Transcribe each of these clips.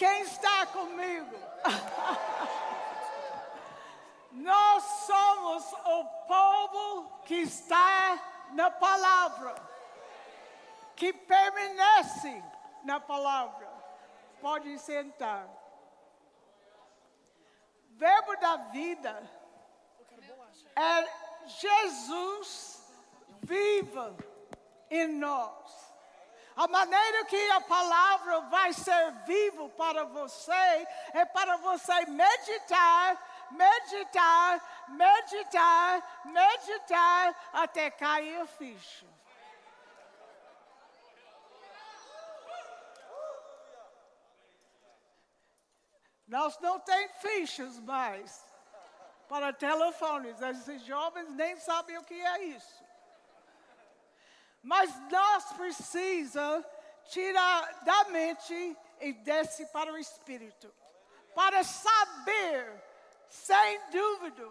Quem está comigo? Nós somos o povo que está na palavra, que permanece na palavra. Pode sentar. Verbo da vida é Jesus viva em nós. A maneira que a palavra vai ser vivo para você é para você meditar meditar, meditar, meditar até cair a ficha. Nós não temos fichas mais para telefones. Esses jovens nem sabem o que é isso. Mas nós precisamos tirar da mente e descer para o espírito. Para saber sem dúvida,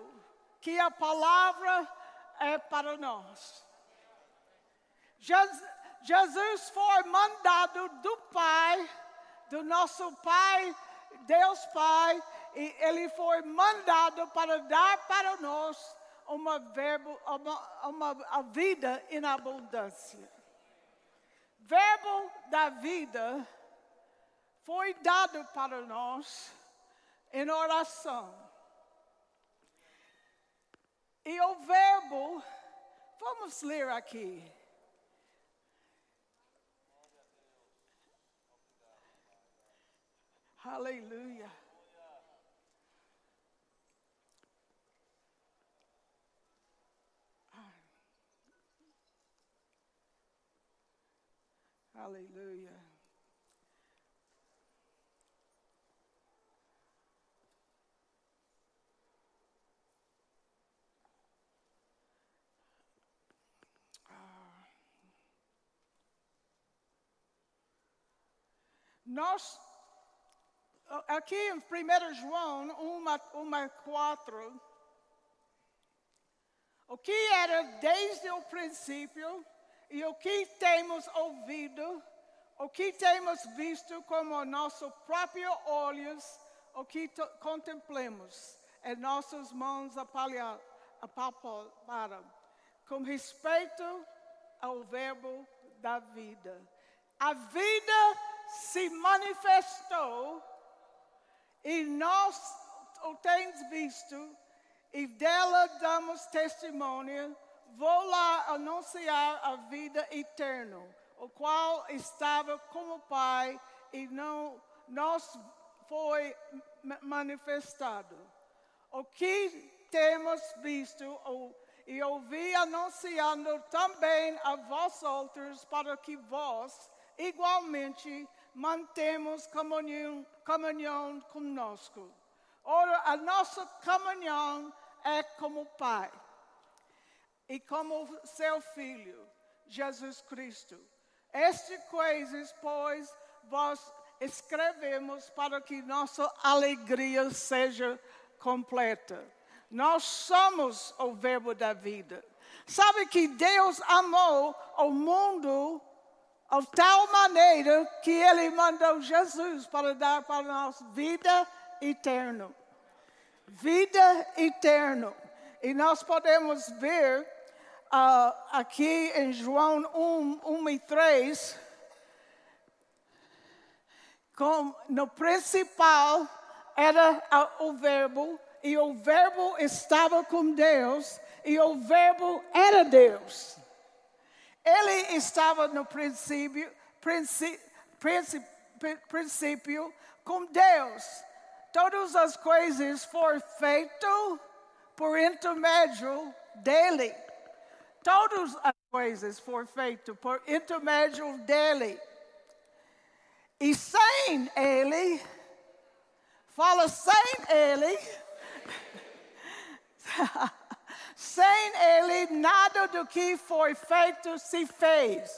que a palavra é para nós. Jesus foi mandado do Pai, do nosso Pai, Deus Pai, e ele foi mandado para dar para nós uma, verbo, uma, uma vida em abundância. Verbo da vida foi dado para nós em oração. E o verbo, vamos ler aqui. Aleluia. Aleluia. Nós, aqui em 1 João 1, 1 4, o que era desde o princípio e o que temos ouvido, o que temos visto com nossos próprios olhos, o que contemplamos em nossas mãos apalparam, com respeito ao verbo da vida. A vida se manifestou e nós o temos visto e dela damos testemunho. Vou lá anunciar a vida eterna, o qual estava com o Pai e não nos foi manifestado. O que temos visto e ouvi anunciando também a vós outros, para que vós igualmente mantemos comunhão, comunhão conosco. Ora, a nossa comunhão é como Pai e como seu Filho, Jesus Cristo. Estas coisas, pois, vós escrevemos para que nossa alegria seja completa. Nós somos o Verbo da vida. Sabe que Deus amou o mundo de tal maneira que ele mandou Jesus para dar para nós vida eterna. Vida eterna. E nós podemos ver uh, aqui em João 1, 1 e 3, com, no principal era o Verbo, e o Verbo estava com Deus, e o Verbo era Deus. Ele estava no princípio, princípio, princípio com Deus. Todas as coisas foram feitas por intermédio dele. Todas as coisas foram feitas por intermédio dele. E sem ele, fala sem ele, Sem Ele, nada do que foi feito se fez.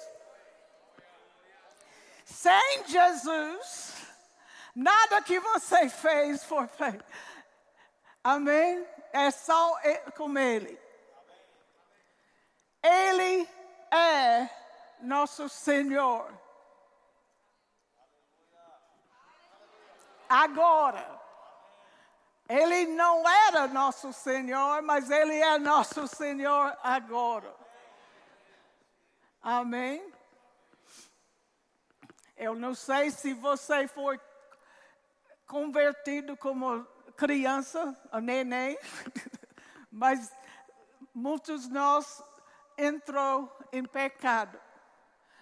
Sem Jesus, nada que você fez foi feito. Amém? É só com Ele. Ele é nosso Senhor. Agora, Ele não era nosso Senhor, mas Ele é nosso Senhor agora. Amém? Eu não sei se você foi convertido como criança, neném, mas muitos de nós entrou em pecado.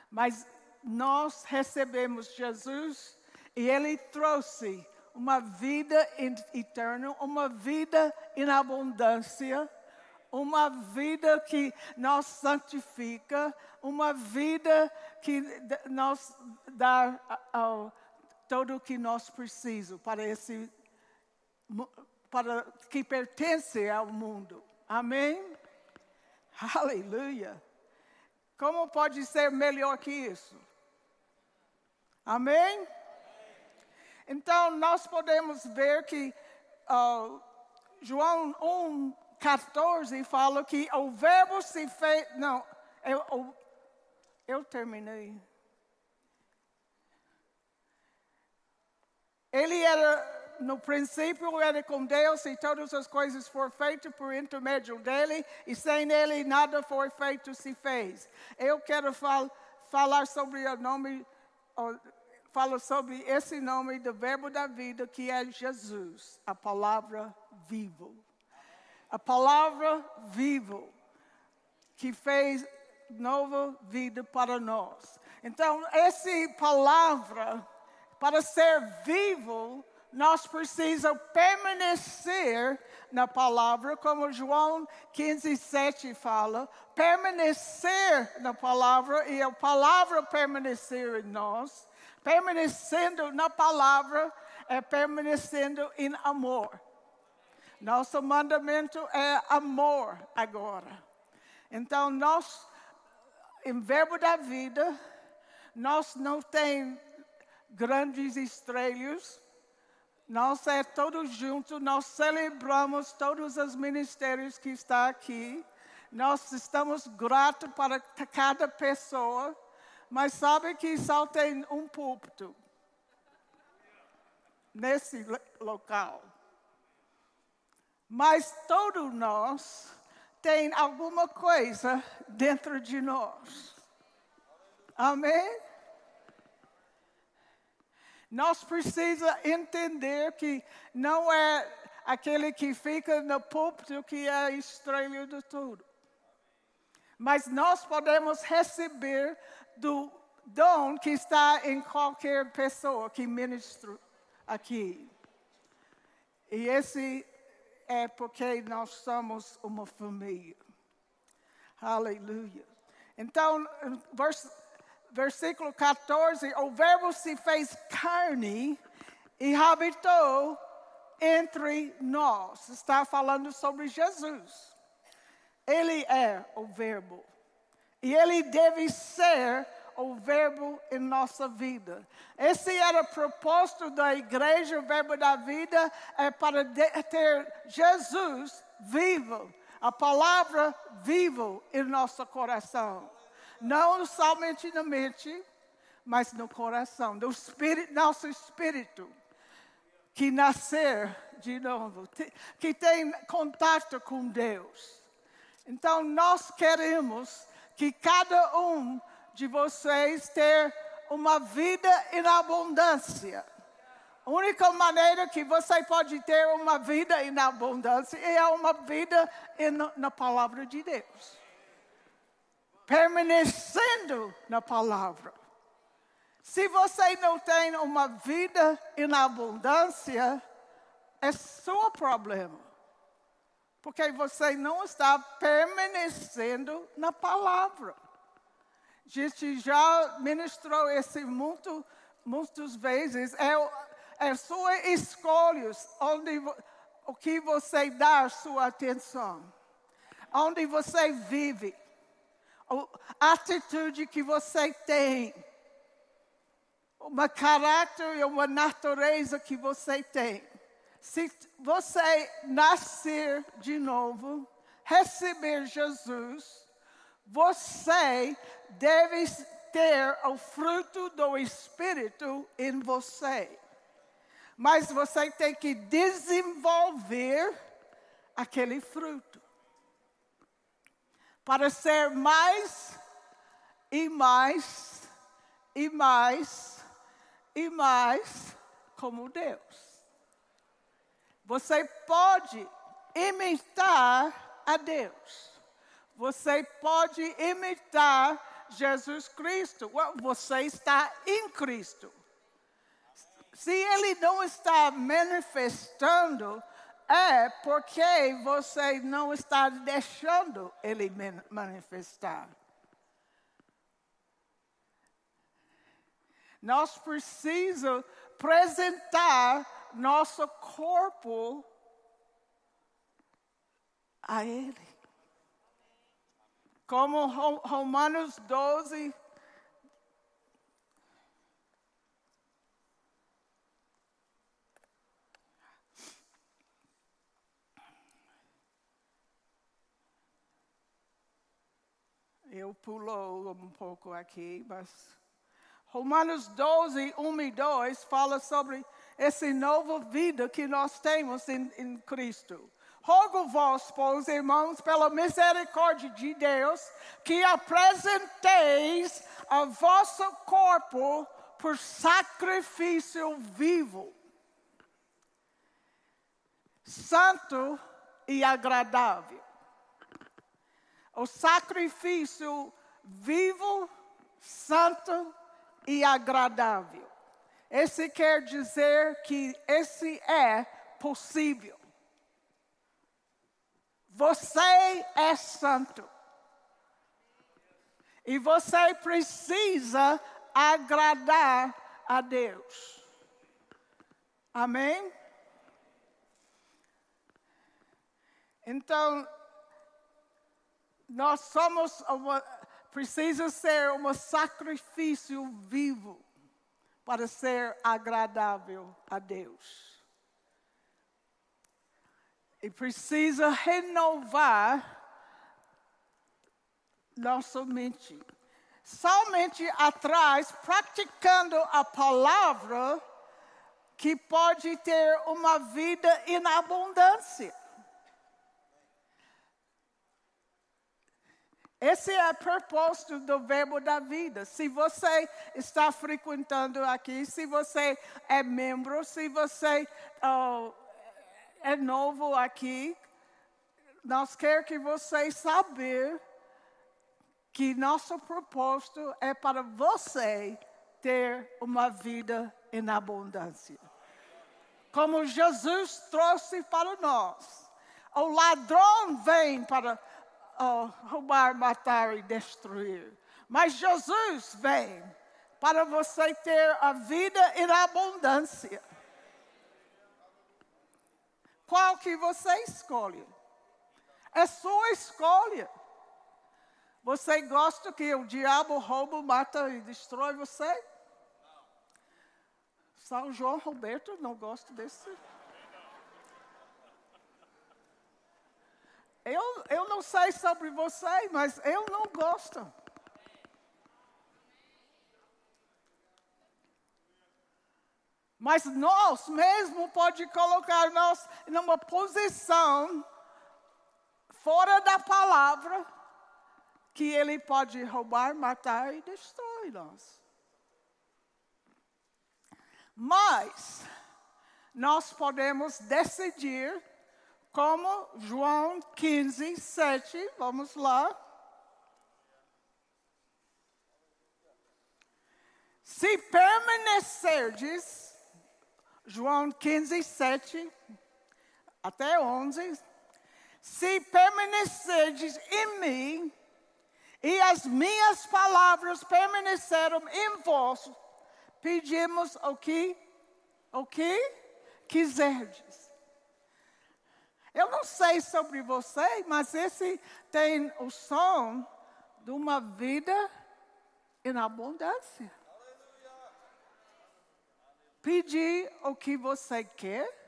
Mas nós recebemos Jesus e Ele trouxe uma vida eterna, uma vida em abundância, uma vida que nos santifica, uma vida que nos dá tudo o que nós precisamos para esse para que pertence ao mundo. Amém? Aleluia. Como pode ser melhor que isso? Amém? Então, nós podemos ver que uh, João 1, 14 fala que o verbo se fez. Não, eu, eu terminei. Ele era, no princípio, era com Deus e todas as coisas foram feitas por intermédio dele, e sem ele nada foi feito se fez. Eu quero fal, falar sobre o nome, falo sobre esse nome do Verbo da vida, que é Jesus, a palavra vivo. A palavra vivo, que fez nova vida para nós. Então, essa palavra para ser vivo, nós precisamos permanecer na palavra, como João 15, 7 fala, permanecer na palavra e a palavra permanecer em nós. Permanecendo na palavra é permanecendo em amor. Nosso mandamento é amor agora. Então, nós, em verbo da vida, nós não temos grandes estrelas. Nós é todos juntos, nós celebramos todos os ministérios que estão aqui. Nós estamos gratos para cada pessoa, mas sabe que só tem um púlpito nesse local. Mas todos nós tem alguma coisa dentro de nós. Amém? Nós precisamos entender que não é aquele que fica no púlpito que é a estrela de tudo. Mas nós podemos receber do dom que está em qualquer pessoa que ministra aqui. E esse é porque nós somos uma família. Aleluia. Então, verso versículo 14, o Verbo se fez carne e habitou entre nós. Está falando sobre Jesus. Ele é o Verbo. E ele deve ser o Verbo em nossa vida. Esse era o propósito da igreja, o Verbo da vida, é para ter Jesus vivo, a palavra vivo em nosso coração não somente na mente, mas no coração, do espírito, nosso espírito, que nascer de novo, que tem contato com Deus. Então, nós queremos que cada um de vocês ter uma vida em abundância. A única maneira que você pode ter uma vida em abundância é uma vida na palavra de Deus permanecendo na palavra. Se você não tem uma vida em abundância, é seu problema. Porque você não está permanecendo na palavra. A gente já ministrou esse muito, muitas vezes. É, é sua escolha onde o que você dá sua atenção. Onde você vive a atitude que você tem, uma caráter e uma natureza que você tem. Se você nascer de novo, receber Jesus, você deve ter o fruto do Espírito em você. Mas você tem que desenvolver aquele fruto. Para ser mais e mais e mais e mais como Deus. Você pode imitar a Deus. Você pode imitar Jesus Cristo. Você está em Cristo. Se ele não está manifestando, é porque você não está deixando ele manifestar. Nós precisamos apresentar nosso corpo a Ele. Como Romanos 12. Eu um pouco aqui, mas Romanos 12, 1 e 2 fala sobre essa nova vida que nós temos em, em Cristo. Rogo vós, pois, irmãos, pela misericórdia de Deus, que apresenteis o vosso corpo por sacrifício vivo, santo e agradável. O sacrifício vivo, santo e agradável. Esse quer dizer que esse é possível. Você é santo. E você precisa agradar a Deus. Amém? Então, nós somos, uma, precisa ser um sacrifício vivo para ser agradável a Deus. E precisa renovar nossa mente. Somente atrás, praticando a palavra, que pode ter uma vida em abundância. Esse é o propósito do verbo da vida. Se você está frequentando aqui, se você é membro, se você oh, é novo aqui, nós queremos que vocês saber que nosso propósito é para você ter uma vida em abundância. Como Jesus trouxe para nós. O ladrão vem para oh, roubar, matar e destruir. Mas Jesus vem para você ter a vida em abundância. Qual que você escolhe? É sua escolha. Você gosta que o diabo rouba, mata e destrói você? São João Roberto não gosta desse. Eu, eu não sei sobre você, mas eu não gosto. Mas nós mesmo pode colocar nós numa posição fora da palavra que ele pode roubar, matar e destruir nós. Mas nós podemos decidir como João 15, 7, vamos lá. Se permanecerdes, João 15, 7 até 11, se permanecerdes em mim, e as minhas palavras permaneceram em vós, pedimos o que, o que quiserdes. Eu não sei sobre você, mas esse tem o som de uma vida em abundância. Pedir o que você quer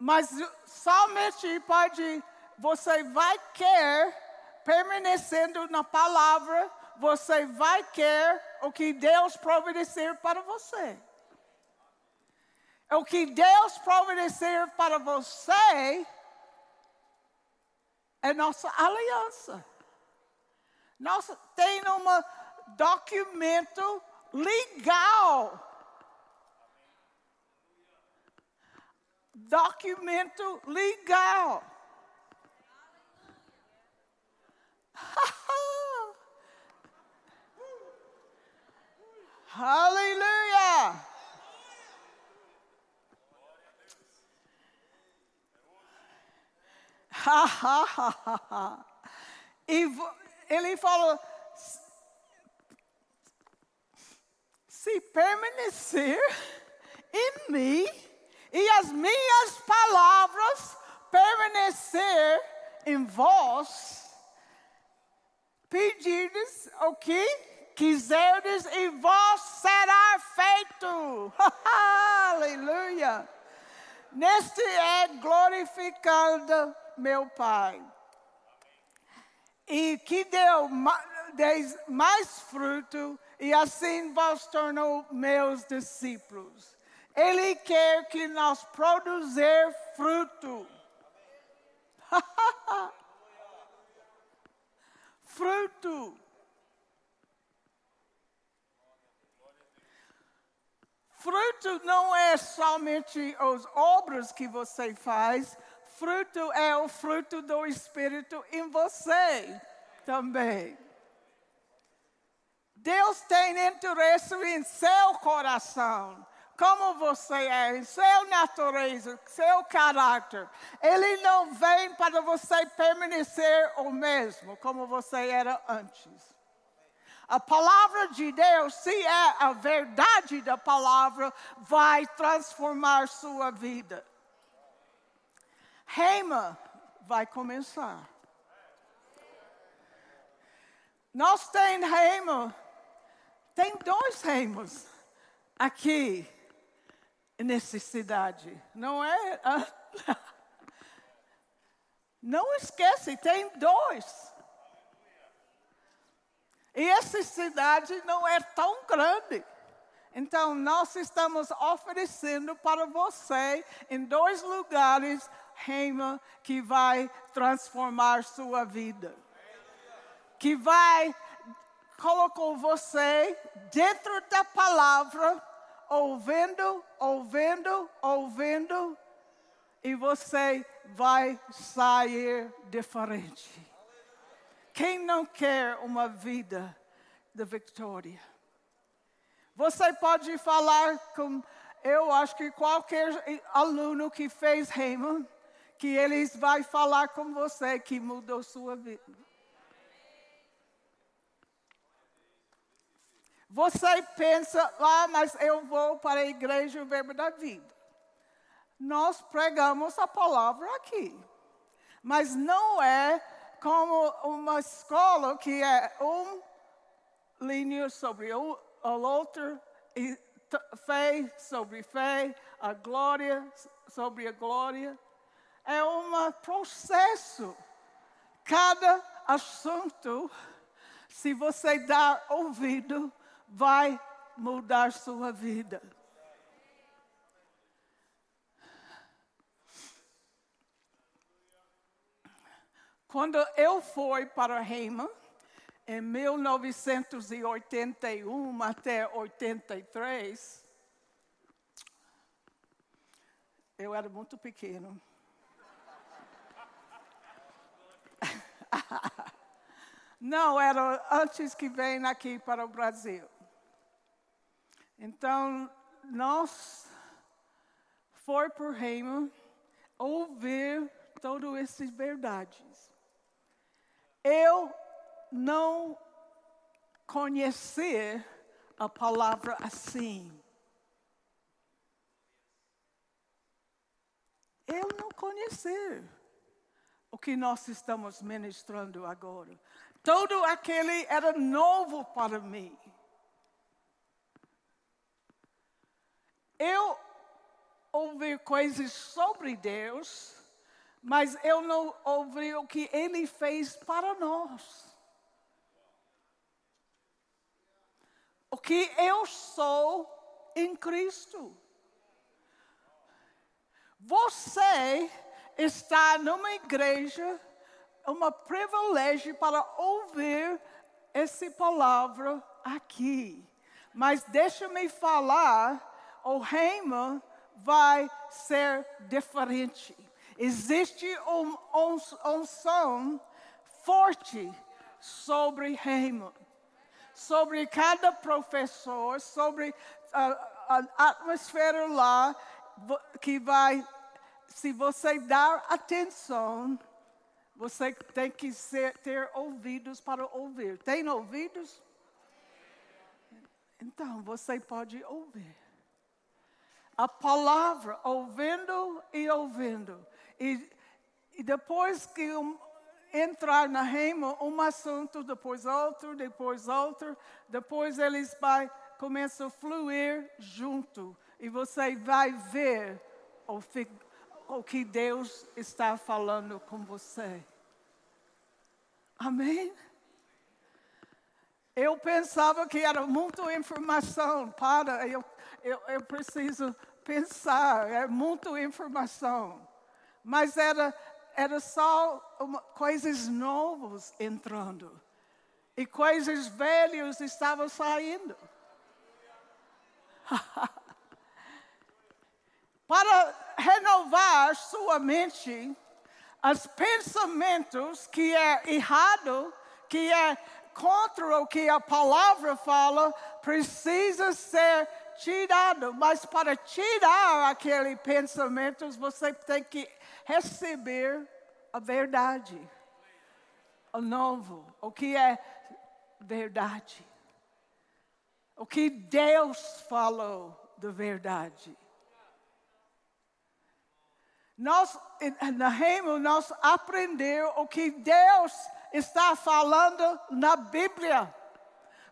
Mas somente pode, você vai querer permanecendo na palavra, você vai querer o que Deus providenciar para você. O que Deus providenciar para você é nossa aliança. Nós tem um documento legal. Documento legal. Aleluia! e ele falou: se permanecer em mim e as minhas palavras permanecer em vós, pedides o que quiserdes e vós será feito. Aleluia. Neste é glorificado meu Pai. E que deu mais fruto, e assim vos tornou meus discípulos. Ele quer que nós produzir fruto. fruto. Fruto não é somente as obras que você faz, fruto é o fruto do Espírito em você também. Deus tem interesse em seu coração, como você é, em seu natureza, seu caráter. Ele não vem para você permanecer o mesmo como você era antes. A palavra de Deus, se é a verdade da palavra, vai transformar sua vida. Reima vai começar. Nós temos reino, tem dois reinos aqui nessa cidade, não é? Não esquece, tem dois. E essa cidade não é tão grande. Então, nós estamos oferecendo para você, em dois lugares, reino que vai transformar sua vida. Que vai colocar você dentro da palavra, ouvindo, ouvindo, ouvindo, e você vai sair diferente. Quem não quer uma vida de vitória? Você pode falar com, eu acho que qualquer aluno que fez Rema, que eles vai falar com você que mudou sua vida. Você pensa, ah, mas eu vou para a igreja o verbo da vida. Nós pregamos a palavra aqui. Mas não é como uma escola que é um linha sobre o, outro, e fé sobre fé, a glória sobre a glória. É um processo. Cada assunto, se você dar ouvido, vai mudar sua vida. Quando eu fui para Reima, em 1981 até 83, eu era muito pequeno. Não, era antes que venha aqui para o Brasil. Então, nós foi por Reima ouvir todas essas verdades eu não conhecer a palavra assim. Eu não conhecer o que nós estamos ministrando agora. Todo aquele era novo para mim. Eu ouvir coisas sobre Deus, mas eu não ouvi o que Ele fez para nós. O que eu sou em Cristo. Você está numa igreja, um privilégio para ouvir essa palavra aqui. Mas deixa-me falar, o reino vai ser diferente. Existe um, um, um som forte sobre reino, sobre cada professor, sobre a, a atmosfera lá, que vai, se você dar atenção, você tem que ser, ter ouvidos para ouvir. Tem ouvidos? Então, você pode ouvir. A palavra, ouvindo e ouvindo. E, e depois que um, entrar na rema, um assunto, depois outro, depois outro, depois eles vai, começam a fluir junto. E você vai ver o, o que Deus está falando com você. Amém? Eu pensava que era muita informação. Para, eu, eu, eu preciso pensar, é muita informação. Mas era, era só uma, coisas novas entrando. E coisas velhas estavam saindo. Para renovar sua mente, os pensamentos que é errado, que é contra o que a palavra fala, precisa ser tirado. Mas para tirar aquele pensamento, você tem que receber a verdade. O novo, o que é verdade. O que Deus falou de verdade. Nós, na Remo, nós aprendemos o que Deus está falando na Bíblia.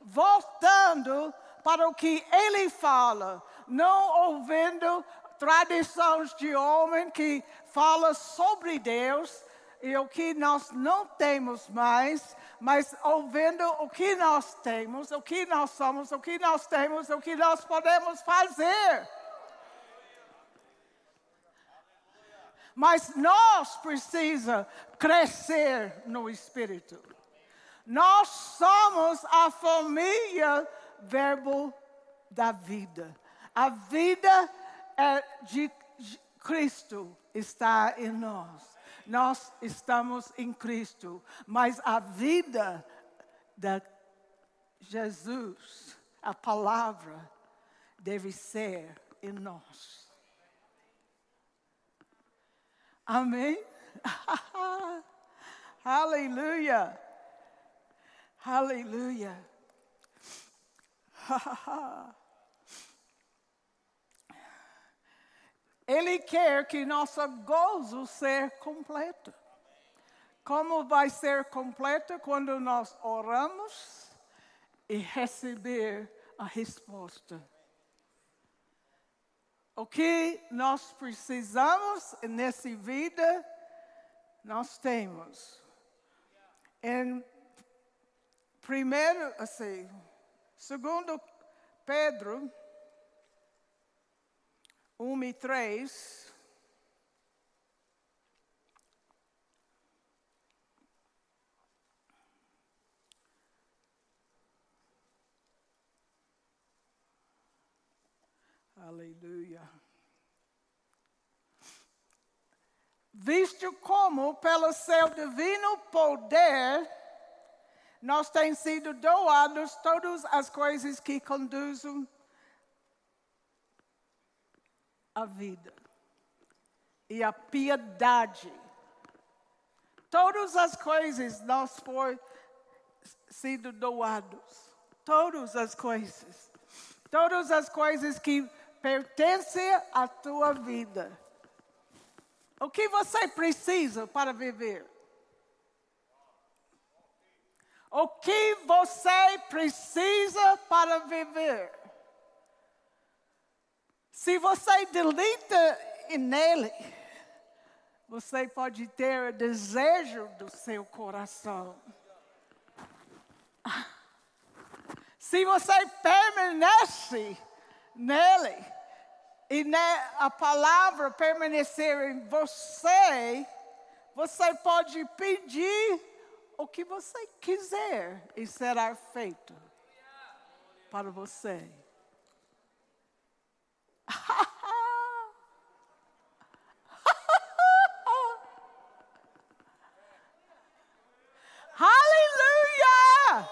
Voltando para o que Ele fala, não ouvindo tradições de homem que fala sobre Deus e o que nós não temos mais, mas ouvindo o que nós temos, o que nós somos, o que nós temos, o que nós podemos fazer. Mas nós precisamos crescer no Espírito. Nós somos a família verbo da vida. A vida é de Cristo está em nós. Nós estamos em Cristo, mas a vida de Jesus, a palavra, deve ser em nós. Amém? Aleluia! Aleluia! Ele quer que nosso gozo seja completo. Como vai ser completo quando nós oramos e receber a resposta? O que nós precisamos nessa vida, nós temos. Em primeiro, assim, segundo Pedro 1 e 3, Aleluia. Visto como, pelo seu divino poder, nós temos sido doados todas as coisas que conduzem a vida e a piedade. Todas as coisas nós foram sido doados. Todas as coisas. Todas as coisas que pertence à tua vida. O que você precisa para viver? O que você precisa para viver? Se você delita nele, você pode ter o desejo do seu coração. Se você permanece nele, e a palavra permanecer em você, você pode pedir o que você quiser e será feito para você. Aleluia!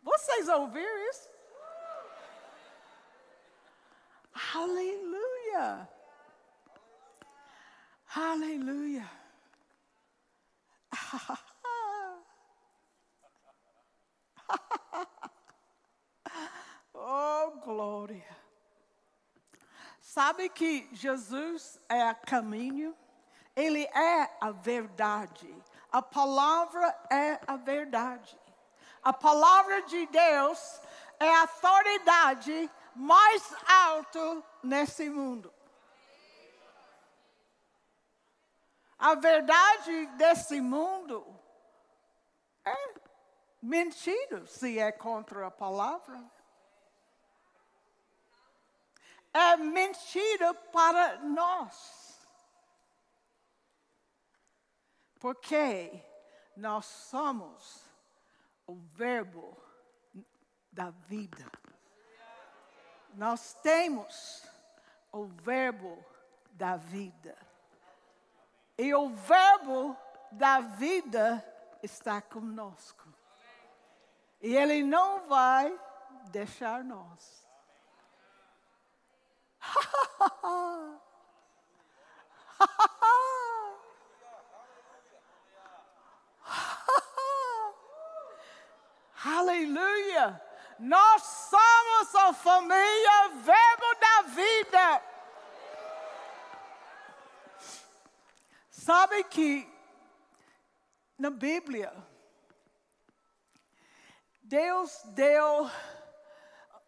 Vocês ouviram isso? Aleluia! Aleluia! oh, glória! Sabe que Jesus é o caminho? Ele é a verdade. A palavra é a verdade. A palavra de Deus é a autoridade mais alta nesse mundo. A verdade desse mundo é mentira se é contra a palavra. É mentira para nós. Porque nós somos o verbo da vida. Nós temos o verbo da vida. E o verbo da vida está conosco. E ele não vai deixar nós. Aleluia! Nós somos a família Verbo da Vida. Sabe que na Bíblia, Deus deu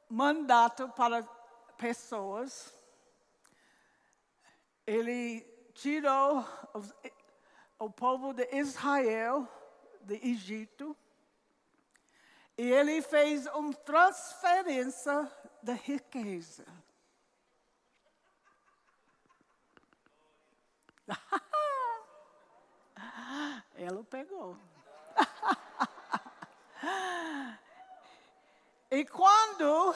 mandato para pessoas. Ele tirou o povo de Israel do Egito e ele fez uma transferência da riqueza. Ela pegou. e quando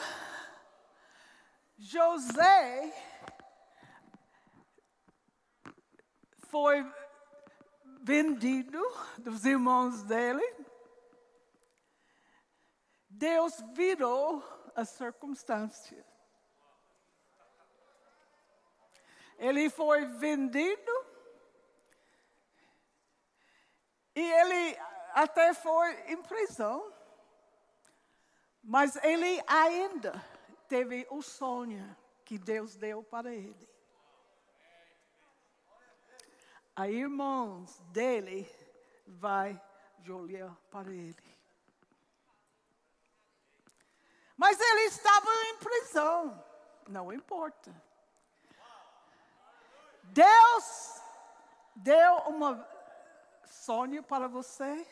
José foi vendido dos irmãos dele, Deus virou a circunstância. Ele foi vendido e ele até foi em prisão, mas ele ainda teve o sonho que Deus deu para ele. A irmãos dele vai olhar para ele. Mas ele estava em prisão. Não importa. Deus deu uma sonho para você,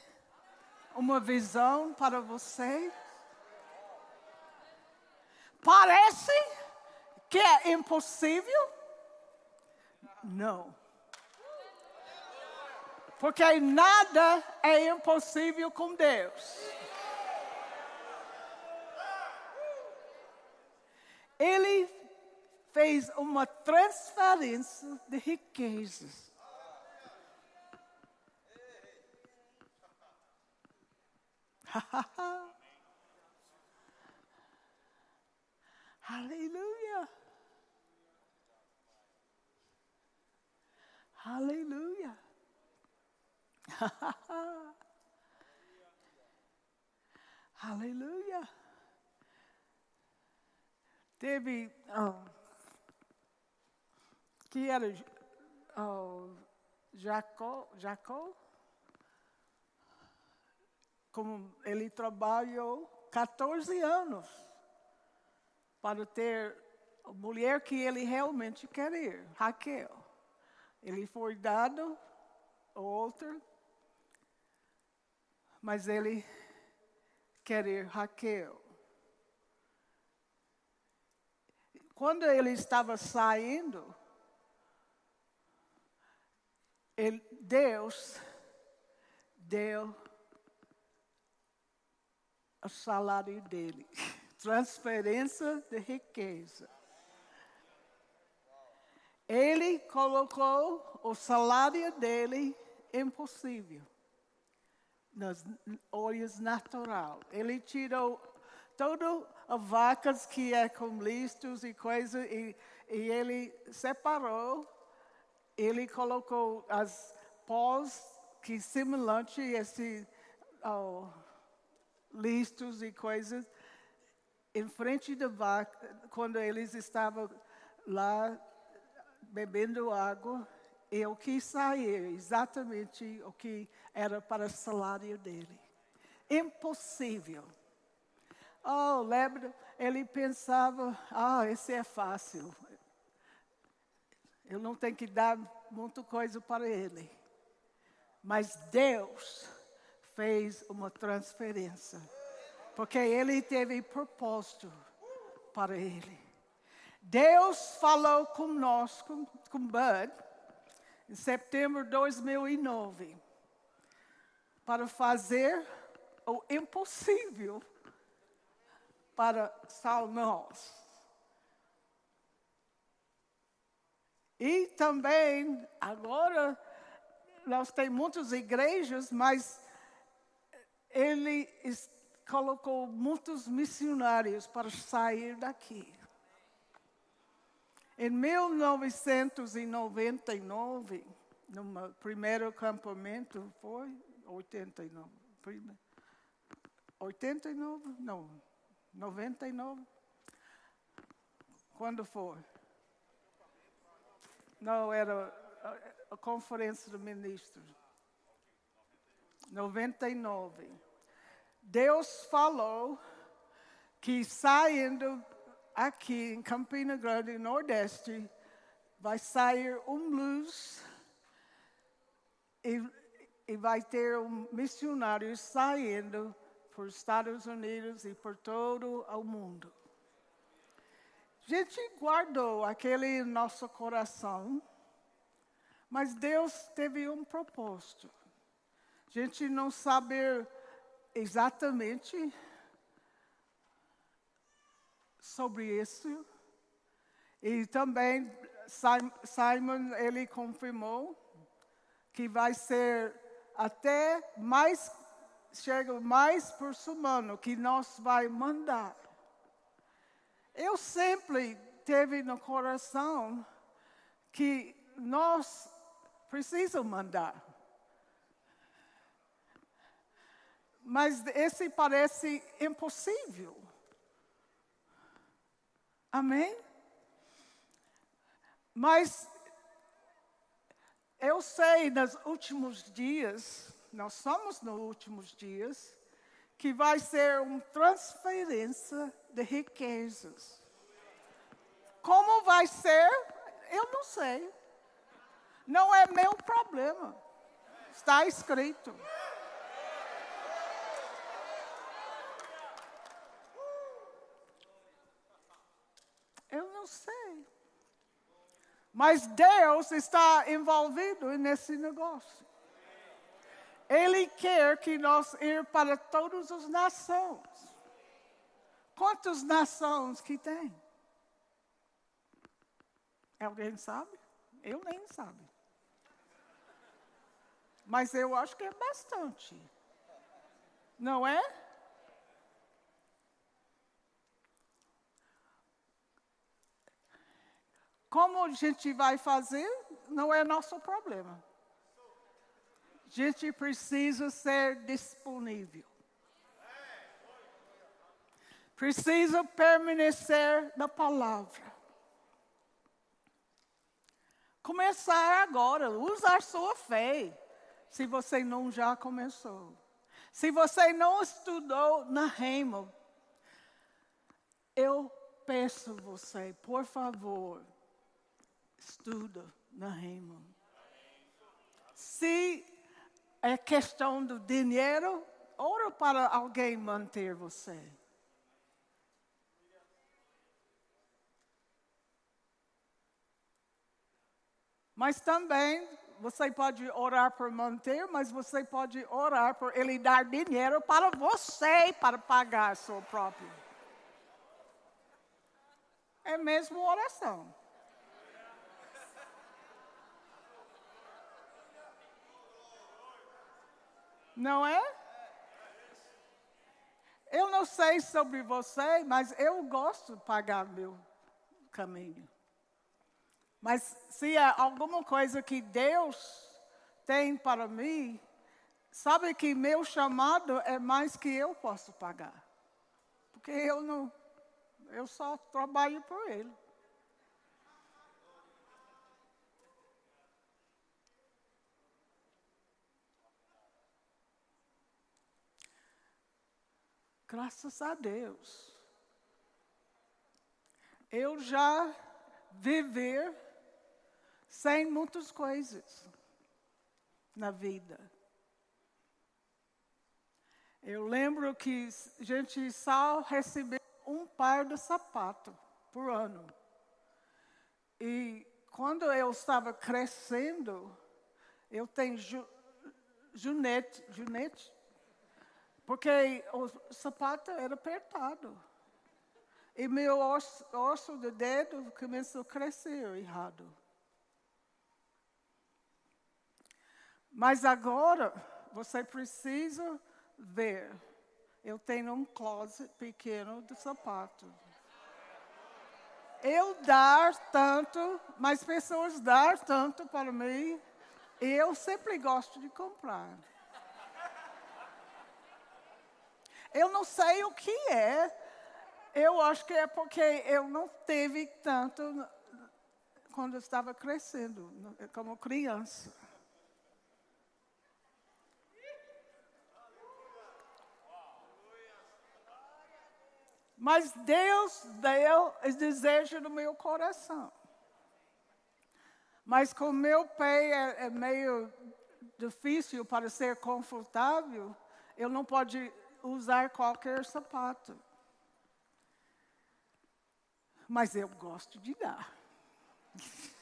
uma visão para você. Parece que é impossível? Não. Porque nada é impossível com Deus. ele fez uma transferência de riquezas. Aleluia. Aleluia. Aleluia. Teve. Oh, que era oh, Jacó, Jacó? como ele trabalhou 14 anos para ter a mulher que ele realmente queria, Raquel. Ele foi dado outra, mas ele querer Raquel. Quando ele estava saindo, ele, Deus deu o salário dele transferência de riqueza. Ele colocou o salário dele impossível nos olhos natural. Ele tirou todas as vacas que é com listos e coisas e, e ele separou. Ele colocou as pós que semelhante esse oh, listos e coisas em frente da vaca quando eles estavam lá bebendo água eu quis sair exatamente o que era para o salário dele. Impossível. Oh, lembra? Ele pensava, ah, esse é fácil. Eu não tenho que dar muita coisa para ele. Mas Deus fez uma transferência. Porque ele teve propósito para ele. Deus falou conosco, com Bud, em setembro de 2009, para fazer o impossível para salvar-nos. E também, agora, nós temos muitas igrejas, mas ele colocou muitos missionários para sair daqui. Em 1999, no primeiro acampamento, foi 89. 89? Não, 99. Quando foi? Não, era a, a conferência do ministros. 99. Deus falou que saindo aqui em Campina Grande, Nordeste, vai sair um blues e, e vai ter um missionário saindo por Estados Unidos e por todo o mundo. A gente guardou aquele nosso coração, mas Deus teve um propósito. A gente não sabe exatamente sobre isso. E também Simon ele confirmou que vai ser até mais chega mais por humano que nós vai mandar. Eu sempre teve no coração que nós precisamos mandar. Mas esse parece impossível. Amém? Mas eu sei nos últimos dias, nós somos nos últimos dias, que vai ser uma transferência de riquezas. Como vai ser? Eu não sei. Não é meu problema. Está escrito. não sei. Mas Deus está envolvido nesse negócio. Ele quer que nós ir para todas as nações. Quantas nações que tem? Alguém sabe? Eu nem sabe. Mas eu acho que é bastante. Não é? Como a gente vai fazer, não é nosso problema. A gente precisa ser disponível. Precisa permanecer na palavra. Começar agora, usar sua fé, se você não já começou. Se você não estudou na Remo, eu peço você, por favor, estuda na Remo. Se é questão do dinheiro, ora para alguém manter você. Mas também você pode orar por manter, mas você pode orar por ele dar dinheiro para você para pagar seu próprio. É mesmo oração. Não é? Eu não sei sobre você, mas eu gosto de pagar meu caminho. Mas se há alguma coisa que Deus tem para mim, sabe que meu chamado é mais que eu posso pagar. Porque eu não, eu só trabalho por Ele. Graças a Deus. Eu já viver sem muitas coisas na vida. Eu lembro que a gente só recebeu um par de sapato por ano. E quando eu estava crescendo, eu tenho ju, junete, junete, porque o sapato era apertado. E meu osso, osso do dedo começou a crescer errado. Mas agora você precisa ver. Eu tenho um closet pequeno de sapato. Eu dar tanto, mas pessoas dar tanto para mim, eu sempre gosto de comprar. Eu não sei o que é. Eu acho que é porque eu não teve tanto quando eu estava crescendo, como criança. Mas Deus deu o desejo no meu coração. Mas como meu pé é, é meio difícil para ser confortável, eu não posso usar qualquer sapato. Mas eu gosto de dar.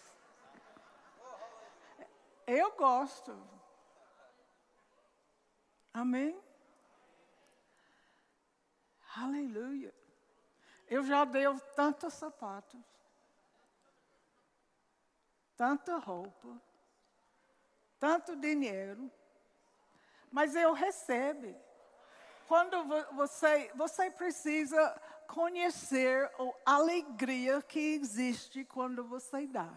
Eu gosto. Amém? Aleluia. Eu já dei tantos sapatos, tanta roupa, tanto dinheiro, mas eu recebo. Quando você, você precisa conhecer a alegria que existe quando você dá.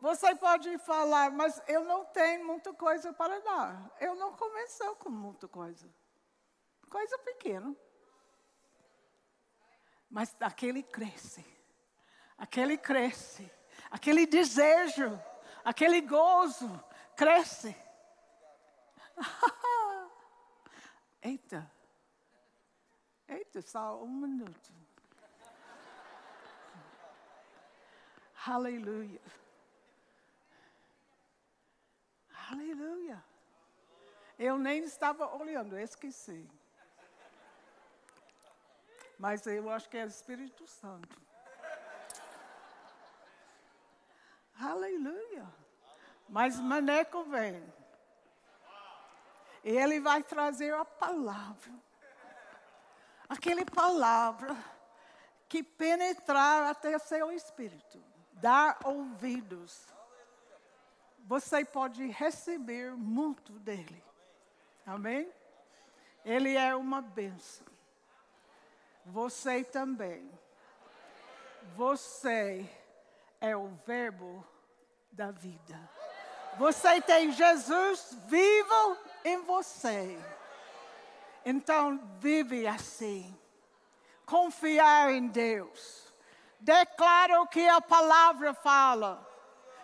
Você pode falar, mas eu não tenho muita coisa para dar. Eu não comecei com muita coisa coisa pequena. Mas aquele cresce, aquele cresce, aquele desejo, aquele gozo cresce. Eita, eita, só um minuto. Aleluia. Aleluia. Eu nem estava olhando, esqueci. Mas eu acho que é o Espírito Santo. Aleluia. Mas Maneco vem. Ele vai trazer a palavra. Aquela palavra que penetrar até seu espírito. Dar ouvidos. Você pode receber muito dele. Amém? Ele é uma bênção. Você também. Você é o Verbo da vida. Você tem Jesus vivo em você. Então, vive assim. Confiar em Deus. Declara o que a palavra fala.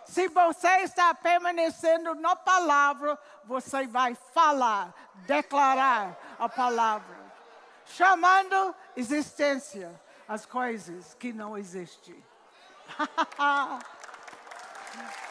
Se você está permanecendo na palavra, você vai falar, declarar a palavra, chamando existência as coisas que não existem.